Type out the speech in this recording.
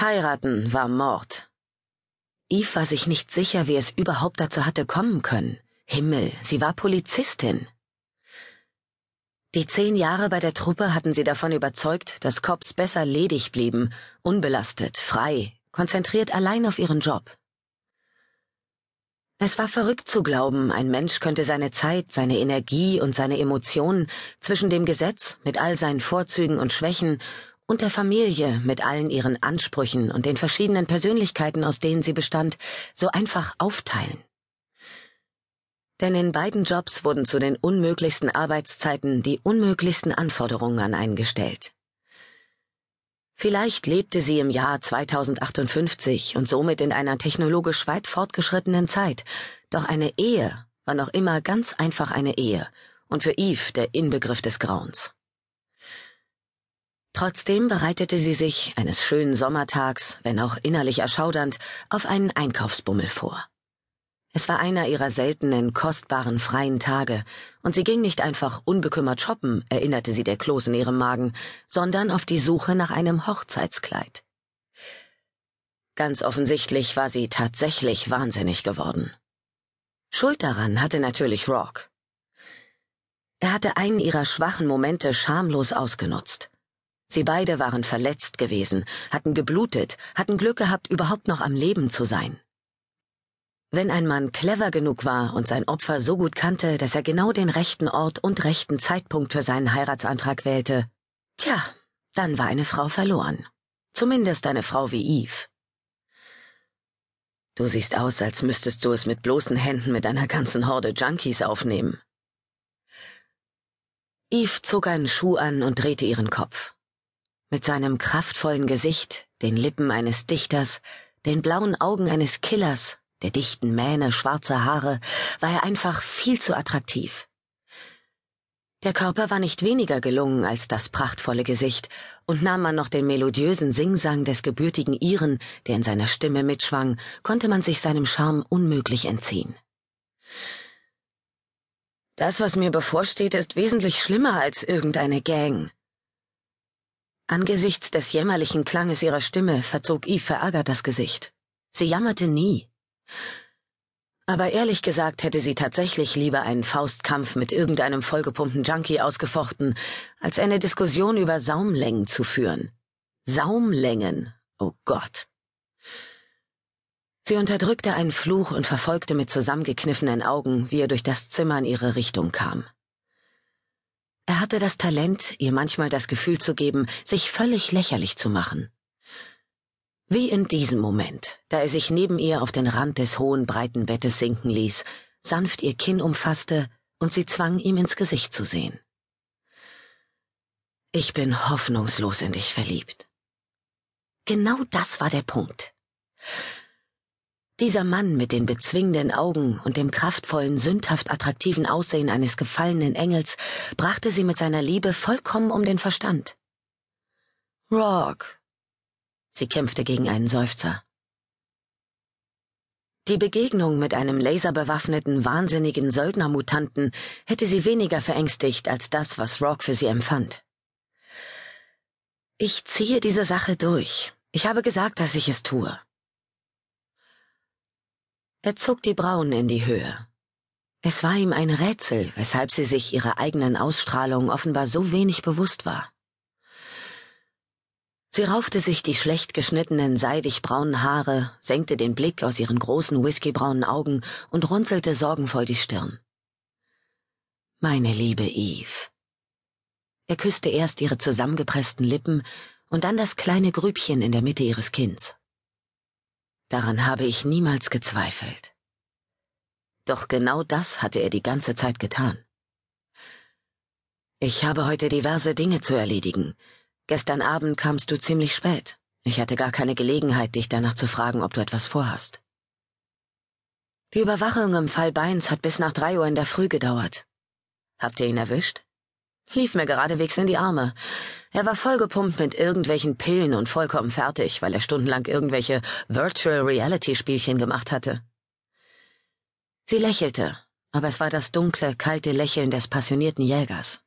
Heiraten war Mord. Eve war sich nicht sicher, wie es überhaupt dazu hatte kommen können. Himmel, sie war Polizistin. Die zehn Jahre bei der Truppe hatten sie davon überzeugt, dass Cops besser ledig blieben, unbelastet, frei, konzentriert allein auf ihren Job. Es war verrückt zu glauben, ein Mensch könnte seine Zeit, seine Energie und seine Emotionen zwischen dem Gesetz mit all seinen Vorzügen und Schwächen und der Familie mit allen ihren Ansprüchen und den verschiedenen Persönlichkeiten, aus denen sie bestand, so einfach aufteilen. Denn in beiden Jobs wurden zu den unmöglichsten Arbeitszeiten die unmöglichsten Anforderungen an einen gestellt. Vielleicht lebte sie im Jahr 2058 und somit in einer technologisch weit fortgeschrittenen Zeit, doch eine Ehe war noch immer ganz einfach eine Ehe und für Eve der Inbegriff des Grauens. Trotzdem bereitete sie sich eines schönen Sommertags, wenn auch innerlich erschaudernd, auf einen Einkaufsbummel vor. Es war einer ihrer seltenen, kostbaren, freien Tage, und sie ging nicht einfach unbekümmert shoppen, erinnerte sie der Kloß in ihrem Magen, sondern auf die Suche nach einem Hochzeitskleid. Ganz offensichtlich war sie tatsächlich wahnsinnig geworden. Schuld daran hatte natürlich Rock. Er hatte einen ihrer schwachen Momente schamlos ausgenutzt. Sie beide waren verletzt gewesen, hatten geblutet, hatten Glück gehabt, überhaupt noch am Leben zu sein. Wenn ein Mann clever genug war und sein Opfer so gut kannte, dass er genau den rechten Ort und rechten Zeitpunkt für seinen Heiratsantrag wählte, tja, dann war eine Frau verloren. Zumindest eine Frau wie Eve. Du siehst aus, als müsstest du es mit bloßen Händen mit einer ganzen Horde Junkies aufnehmen. Eve zog einen Schuh an und drehte ihren Kopf. Mit seinem kraftvollen Gesicht, den Lippen eines Dichters, den blauen Augen eines Killers der dichten Mähne schwarzer Haare, war er einfach viel zu attraktiv. Der Körper war nicht weniger gelungen als das prachtvolle Gesicht, und nahm man noch den melodiösen Singsang des gebürtigen Iren, der in seiner Stimme mitschwang, konnte man sich seinem Charme unmöglich entziehen. Das, was mir bevorsteht, ist wesentlich schlimmer als irgendeine Gang. Angesichts des jämmerlichen Klanges ihrer Stimme verzog Eve verärgert das Gesicht. Sie jammerte nie. Aber ehrlich gesagt hätte sie tatsächlich lieber einen Faustkampf mit irgendeinem vollgepumpten Junkie ausgefochten, als eine Diskussion über Saumlängen zu führen. Saumlängen. Oh Gott. Sie unterdrückte einen Fluch und verfolgte mit zusammengekniffenen Augen, wie er durch das Zimmer in ihre Richtung kam. Er hatte das Talent, ihr manchmal das Gefühl zu geben, sich völlig lächerlich zu machen. Wie in diesem Moment, da er sich neben ihr auf den Rand des hohen, breiten Bettes sinken ließ, sanft ihr Kinn umfasste und sie zwang, ihm ins Gesicht zu sehen. Ich bin hoffnungslos in dich verliebt. Genau das war der Punkt. Dieser Mann mit den bezwingenden Augen und dem kraftvollen, sündhaft attraktiven Aussehen eines gefallenen Engels brachte sie mit seiner Liebe vollkommen um den Verstand. Rock, Sie kämpfte gegen einen Seufzer. Die Begegnung mit einem laserbewaffneten, wahnsinnigen Söldnermutanten hätte sie weniger verängstigt als das, was Rock für sie empfand. Ich ziehe diese Sache durch. Ich habe gesagt, dass ich es tue. Er zog die Brauen in die Höhe. Es war ihm ein Rätsel, weshalb sie sich ihrer eigenen Ausstrahlung offenbar so wenig bewusst war. Sie raufte sich die schlecht geschnittenen, seidig braunen Haare, senkte den Blick aus ihren großen whiskybraunen Augen und runzelte sorgenvoll die Stirn. Meine liebe Eve. Er küsste erst ihre zusammengepressten Lippen und dann das kleine Grübchen in der Mitte ihres Kinns. Daran habe ich niemals gezweifelt. Doch genau das hatte er die ganze Zeit getan. Ich habe heute diverse Dinge zu erledigen, Gestern Abend kamst du ziemlich spät. Ich hatte gar keine Gelegenheit, dich danach zu fragen, ob du etwas vorhast. Die Überwachung im Fall Beins hat bis nach drei Uhr in der Früh gedauert. Habt ihr ihn erwischt? Lief mir geradewegs in die Arme. Er war vollgepumpt mit irgendwelchen Pillen und vollkommen fertig, weil er stundenlang irgendwelche Virtual Reality Spielchen gemacht hatte. Sie lächelte, aber es war das dunkle, kalte Lächeln des passionierten Jägers.